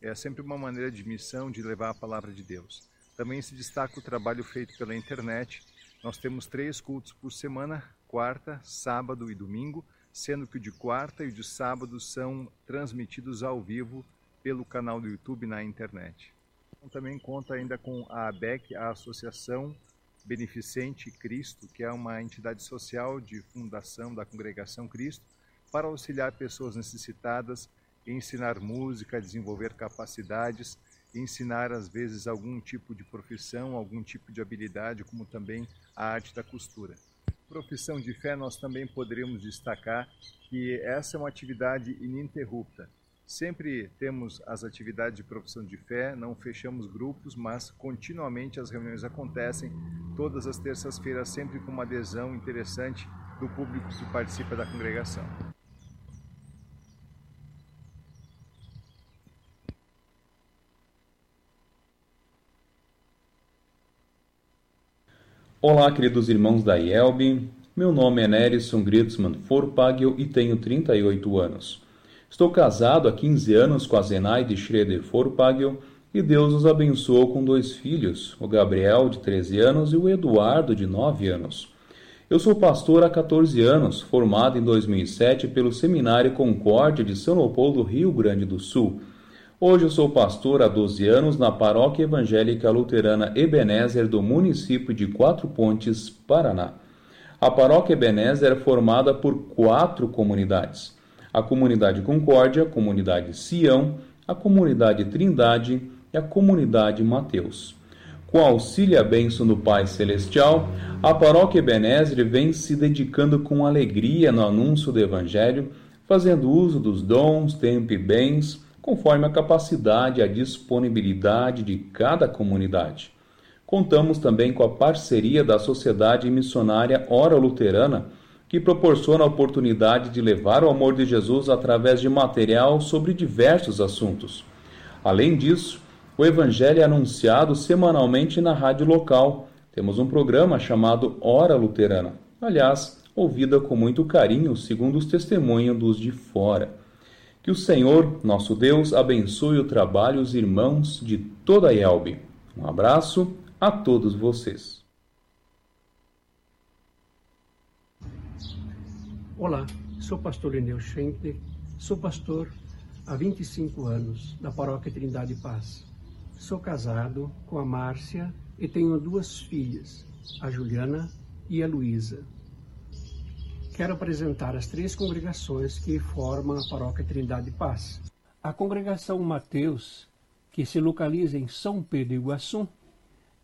É sempre uma maneira de missão de levar a palavra de Deus. Também se destaca o trabalho feito pela internet, Nós temos três cultos por semana: quarta, sábado e domingo, sendo que o de quarta e o de sábado são transmitidos ao vivo pelo canal do YouTube na internet. Também conta ainda com a ABEC, a Associação Beneficente Cristo, que é uma entidade social de fundação da Congregação Cristo, para auxiliar pessoas necessitadas, ensinar música, desenvolver capacidades, ensinar às vezes algum tipo de profissão, algum tipo de habilidade, como também a arte da costura. Profissão de fé, nós também poderíamos destacar que essa é uma atividade ininterrupta. Sempre temos as atividades de profissão de fé, não fechamos grupos, mas continuamente as reuniões acontecem todas as terças-feiras, sempre com uma adesão interessante do público que participa da congregação. Olá, queridos irmãos da IELB. Meu nome é Nerison Gritzmann Forpagel e tenho 38 anos. Estou casado há 15 anos com a Zenaide Schroeder Forpagel e Deus nos abençoou com dois filhos, o Gabriel, de 13 anos, e o Eduardo, de 9 anos. Eu sou pastor há 14 anos, formado em 2007 pelo Seminário Concórdia de São Leopoldo, Rio Grande do Sul. Hoje eu sou pastor há 12 anos na Paróquia Evangélica Luterana Ebenezer do município de Quatro Pontes, Paraná. A Paróquia Ebenezer é formada por quatro comunidades a comunidade Concórdia, a comunidade Sião, a comunidade Trindade e a comunidade Mateus. Com auxílio e a bênção do Pai Celestial, a paróquia Ebenezer vem se dedicando com alegria no anúncio do Evangelho, fazendo uso dos dons, tempo e bens, conforme a capacidade e a disponibilidade de cada comunidade. Contamos também com a parceria da Sociedade Missionária Hora Luterana, que proporciona a oportunidade de levar o amor de Jesus através de material sobre diversos assuntos. Além disso, o Evangelho é anunciado semanalmente na rádio local. Temos um programa chamado Hora Luterana, aliás, ouvida com muito carinho, segundo os testemunhos dos de fora. Que o Senhor, nosso Deus, abençoe o trabalho e os irmãos de toda a Elbe. Um abraço a todos vocês. Olá, sou pastor Enel Schenkler, sou pastor há 25 anos da Paróquia Trindade Paz. Sou casado com a Márcia e tenho duas filhas, a Juliana e a Luísa. Quero apresentar as três congregações que formam a Paróquia Trindade Paz. A congregação Mateus, que se localiza em São Pedro Iguaçu,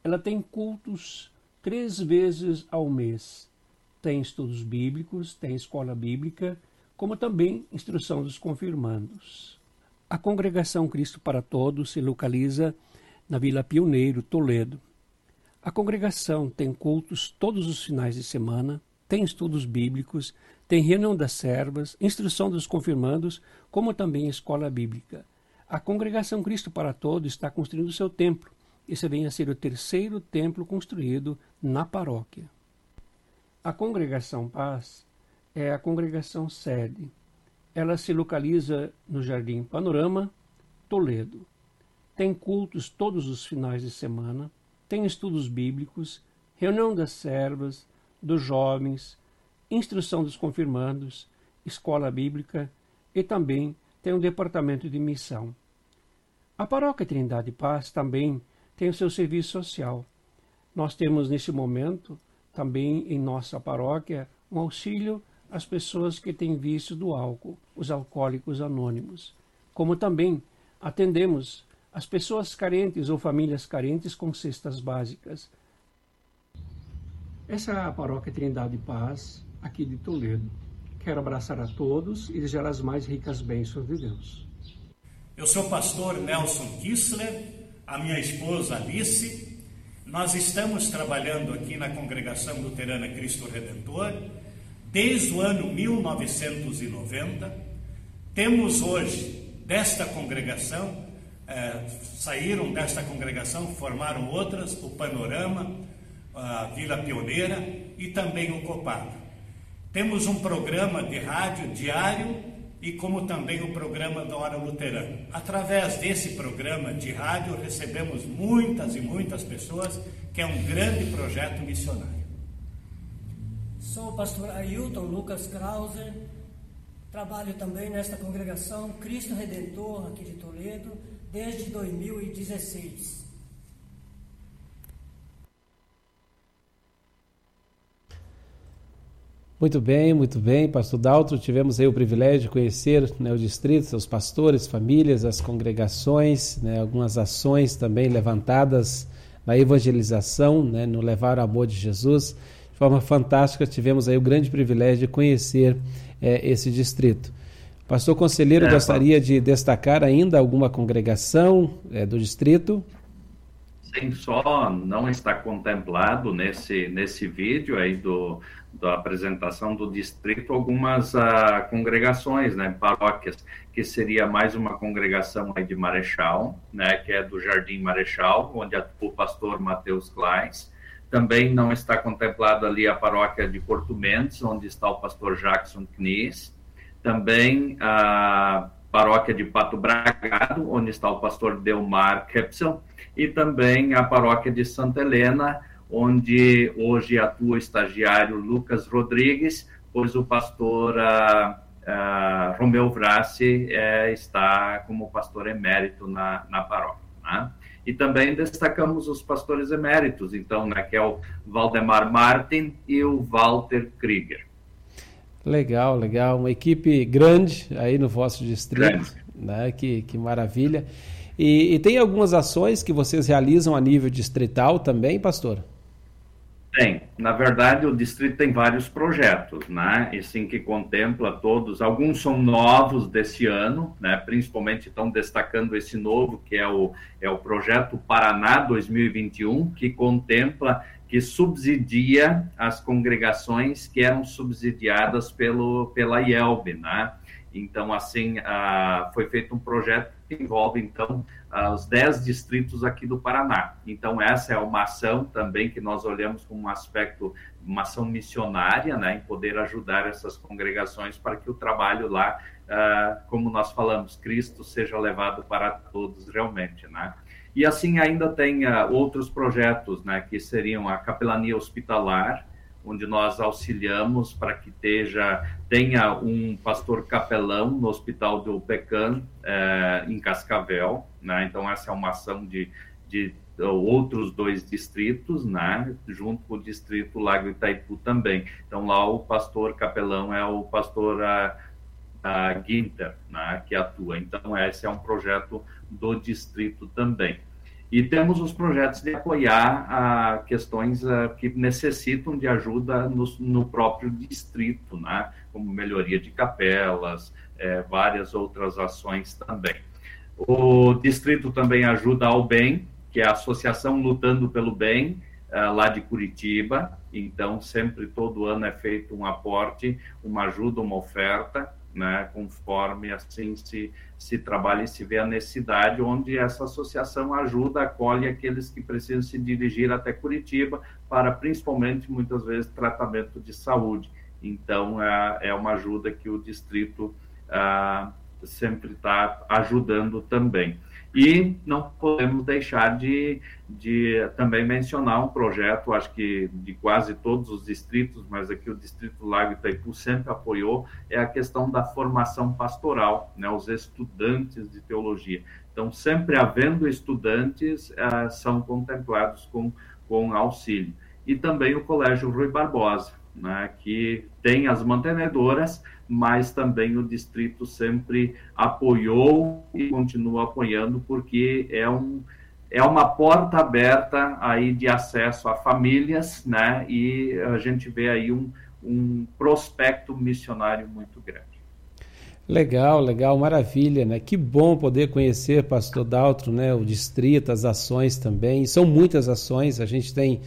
ela tem cultos três vezes ao mês, tem estudos bíblicos, tem escola bíblica, como também instrução dos confirmandos. A Congregação Cristo para Todos se localiza na Vila Pioneiro, Toledo. A congregação tem cultos todos os finais de semana, tem estudos bíblicos, tem reunião das servas, instrução dos confirmandos, como também escola bíblica. A Congregação Cristo para Todos está construindo seu templo. Esse vem a ser o terceiro templo construído na paróquia. A congregação Paz é a congregação sede. Ela se localiza no Jardim Panorama, Toledo. Tem cultos todos os finais de semana, tem estudos bíblicos, reunião das servas, dos jovens, instrução dos confirmandos, escola bíblica e também tem um departamento de missão. A Paróquia Trindade Paz também tem o seu serviço social. Nós temos nesse momento também em nossa paróquia um auxílio às pessoas que têm vício do álcool, os alcoólicos anônimos. Como também atendemos as pessoas carentes ou famílias carentes com cestas básicas. Essa é a paróquia Trindade Paz, aqui de Toledo. Quero abraçar a todos e desejar as mais ricas bênçãos de Deus. Eu sou o pastor Nelson Kissler, a minha esposa Alice nós estamos trabalhando aqui na Congregação Luterana Cristo Redentor desde o ano 1990. Temos hoje desta congregação, eh, saíram desta congregação, formaram outras, o Panorama, a Vila Pioneira e também o Copado. Temos um programa de rádio diário e como também o programa da Hora Luterana. Através desse programa de rádio recebemos muitas e muitas pessoas, que é um grande projeto missionário. Sou o pastor Ailton Lucas Krauser. Trabalho também nesta congregação Cristo Redentor aqui de Toledo desde 2016. Muito bem, muito bem, pastor Daltro. Tivemos aí o privilégio de conhecer né, o distrito, seus pastores, famílias, as congregações, né, algumas ações também levantadas na evangelização, né, no levar o amor de Jesus. De forma fantástica, tivemos aí o grande privilégio de conhecer é, esse distrito. Pastor Conselheiro, é, gostaria de destacar ainda alguma congregação é, do distrito? Sim, só não está contemplado nesse, nesse vídeo aí do, da apresentação do distrito algumas uh, congregações, né, paróquias, que seria mais uma congregação aí de Marechal, né, que é do Jardim Marechal, onde atua o pastor Mateus Kleins. Também não está contemplado ali a paróquia de Porto Mendes, onde está o pastor Jackson Knies. Também a paróquia de Pato Bragado, onde está o pastor Delmar Kepsel. E também a paróquia de Santa Helena, onde hoje atua o estagiário Lucas Rodrigues, pois o pastor uh, uh, Romeu Vrassi uh, está como pastor emérito na, na paróquia. Né? E também destacamos os pastores eméritos, então, né, que é o Valdemar Martin e o Walter Krieger. Legal, legal. Uma equipe grande aí no vosso distrito, né? Que, que maravilha. E, e tem algumas ações que vocês realizam a nível distrital também, pastor? Tem. Na verdade, o distrito tem vários projetos, né? E sim que contempla todos. Alguns são novos desse ano, né? Principalmente estão destacando esse novo, que é o, é o projeto Paraná 2021, que contempla, que subsidia as congregações que eram subsidiadas pelo, pela IELB, né? Então, assim, foi feito um projeto que envolve, então, os 10 distritos aqui do Paraná. Então, essa é uma ação também que nós olhamos como um aspecto, uma ação missionária, né, em poder ajudar essas congregações para que o trabalho lá, ah, como nós falamos, Cristo seja levado para todos realmente, né. E assim ainda tem ah, outros projetos, né, que seriam a capelania hospitalar, onde nós auxiliamos para que tenha um pastor capelão no Hospital do Pecan, eh, em Cascavel. Né? Então, essa é uma ação de, de outros dois distritos, né? junto com o distrito Lago Itaipu também. Então, lá o pastor capelão é o pastor a, a Ginter, né? que atua. Então, esse é um projeto do distrito também. E temos os projetos de apoiar a questões uh, que necessitam de ajuda no, no, próprio distrito, né? como melhoria de capelas, é, várias outras ações também. O distrito também ajuda ao bem, que é a Associação Lutando pelo Bem, uh, lá de Curitiba. Então, sempre, todo ano é feito um aporte, uma ajuda, uma oferta, né, conforme assim se, se trabalha e se vê a necessidade, onde essa associação ajuda, acolhe aqueles que precisam se dirigir até Curitiba para, principalmente, muitas vezes, tratamento de saúde. Então, é, é uma ajuda que o distrito ah, sempre está ajudando também. E não podemos deixar de, de também mencionar um projeto, acho que de quase todos os distritos, mas aqui o Distrito Lago Itaipu sempre apoiou, é a questão da formação pastoral, né, os estudantes de teologia. Então, sempre havendo estudantes, uh, são contemplados com, com auxílio. E também o Colégio Rui Barbosa, né, que tem as mantenedoras, mas também o distrito sempre apoiou e continua apoiando, porque é, um, é uma porta aberta aí de acesso a famílias, né? E a gente vê aí um, um prospecto missionário muito grande. Legal, legal, maravilha, né? Que bom poder conhecer, Pastor Daltro, né? O distrito, as ações também. São muitas ações, a gente tem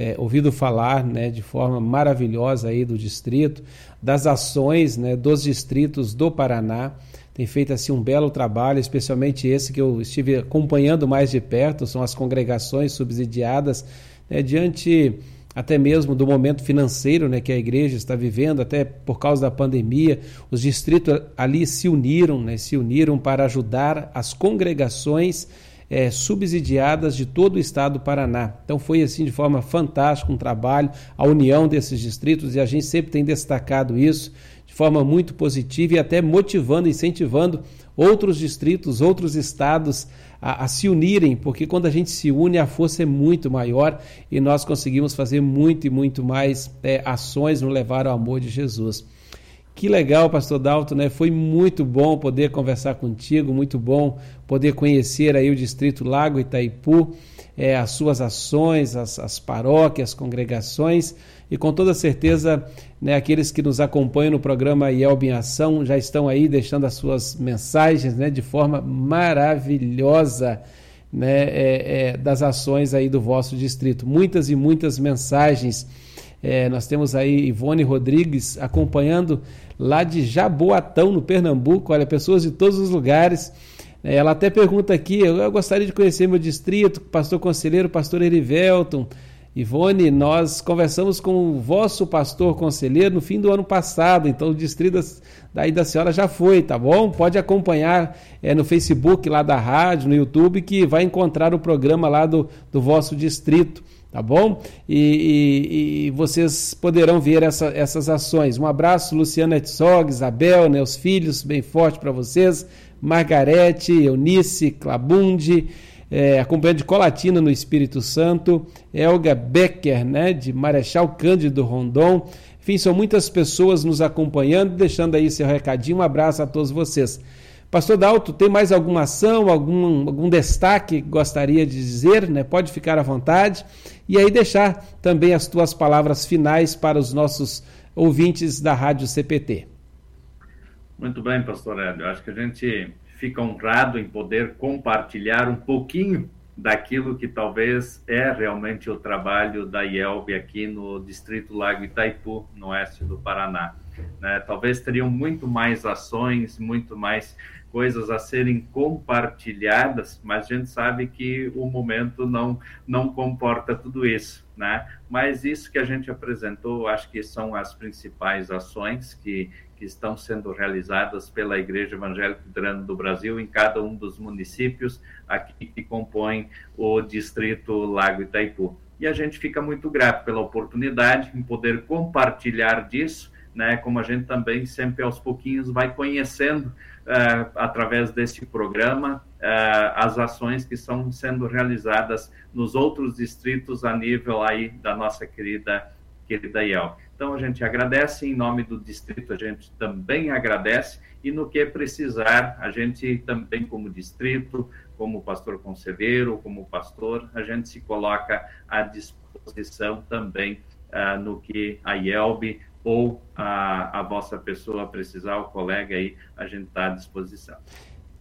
é, ouvido falar né, de forma maravilhosa aí do distrito, das ações né, dos distritos do Paraná. Tem feito assim um belo trabalho, especialmente esse que eu estive acompanhando mais de perto, são as congregações subsidiadas, né, diante até mesmo do momento financeiro né, que a igreja está vivendo, até por causa da pandemia, os distritos ali se uniram, né, se uniram para ajudar as congregações é, subsidiadas de todo o estado do Paraná. Então foi assim de forma fantástica um trabalho, a união desses distritos, e a gente sempre tem destacado isso de forma muito positiva e até motivando, incentivando outros distritos, outros estados a, a, se unirem, porque quando a gente se une, a força é muito maior e nós conseguimos fazer muito e muito mais é, ações no levar ao amor de Jesus. Que legal, pastor Dalton, né? Foi muito bom poder conversar contigo, muito bom poder conhecer aí o Distrito Lago Itaipu, é, as suas ações, as, as paróquias, as congregações, e com toda certeza, né, aqueles que nos acompanham no programa IELB em Ação já estão aí deixando as suas mensagens né, de forma maravilhosa né, é, é, das ações aí do vosso distrito. Muitas e muitas mensagens. É, nós temos aí Ivone Rodrigues acompanhando lá de Jaboatão, no Pernambuco. Olha, pessoas de todos os lugares. É, ela até pergunta aqui: eu gostaria de conhecer meu distrito, pastor conselheiro, pastor Erivelton. Ivone, nós conversamos com o vosso pastor conselheiro no fim do ano passado, então o distrito daí da senhora já foi, tá bom? Pode acompanhar é, no Facebook lá da rádio, no YouTube, que vai encontrar o programa lá do, do vosso distrito tá bom? E, e, e, vocês poderão ver essa, essas ações. Um abraço, Luciana Etzog, Isabel, né, os filhos, bem forte para vocês. Margarete, Eunice, Clabundi, é, acompanhando de Colatina no Espírito Santo, Elga Becker, né, de Marechal Cândido Rondon. Enfim, são muitas pessoas nos acompanhando, deixando aí seu recadinho. Um abraço a todos vocês. Pastor Dalto, tem mais alguma ação, algum, algum destaque que gostaria de dizer? Né? Pode ficar à vontade. E aí deixar também as tuas palavras finais para os nossos ouvintes da Rádio CPT. Muito bem, pastor Hélio. Acho que a gente fica honrado em poder compartilhar um pouquinho daquilo que talvez é realmente o trabalho da IELB aqui no Distrito Lago Itaipu, no oeste do Paraná. Né? Talvez teriam muito mais ações, muito mais coisas a serem compartilhadas, mas a gente sabe que o momento não não comporta tudo isso, né? Mas isso que a gente apresentou, acho que são as principais ações que que estão sendo realizadas pela Igreja Evangélica Luterana do Brasil em cada um dos municípios aqui que compõem o distrito Lago Itaipu. E a gente fica muito grato pela oportunidade em poder compartilhar disso, né? Como a gente também sempre aos pouquinhos vai conhecendo uh, através deste programa, uh, as ações que estão sendo realizadas nos outros distritos a nível aí da nossa querida, querida IEL. Então, a gente agradece, em nome do distrito, a gente também agradece, e no que precisar, a gente também, como distrito, como pastor conselheiro, como pastor, a gente se coloca à disposição também uh, no que a IELB ou a, a vossa pessoa precisar, o colega aí, a gente está à disposição.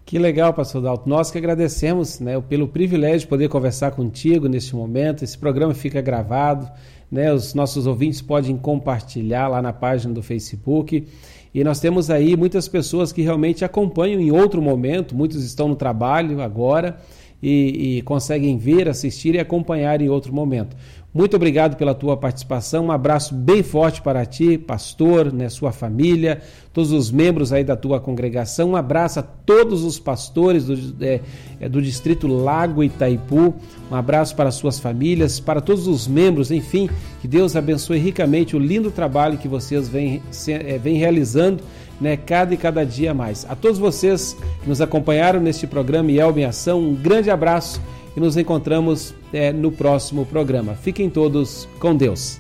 Que legal, pastor Dalto. Nós que agradecemos né, pelo privilégio de poder conversar contigo neste momento. Esse programa fica gravado, né, os nossos ouvintes podem compartilhar lá na página do Facebook. E nós temos aí muitas pessoas que realmente acompanham em outro momento, muitos estão no trabalho agora e, e conseguem ver, assistir e acompanhar em outro momento. Muito obrigado pela tua participação. Um abraço bem forte para ti, pastor, né, sua família, todos os membros aí da tua congregação. Um abraço a todos os pastores do, é, é, do distrito Lago Itaipu. Um abraço para suas famílias, para todos os membros, enfim, que Deus abençoe ricamente o lindo trabalho que vocês vêm, é, vêm realizando. Né, cada e cada dia mais. A todos vocês que nos acompanharam neste programa Elbe em Ação, um grande abraço e nos encontramos é, no próximo programa. Fiquem todos com Deus.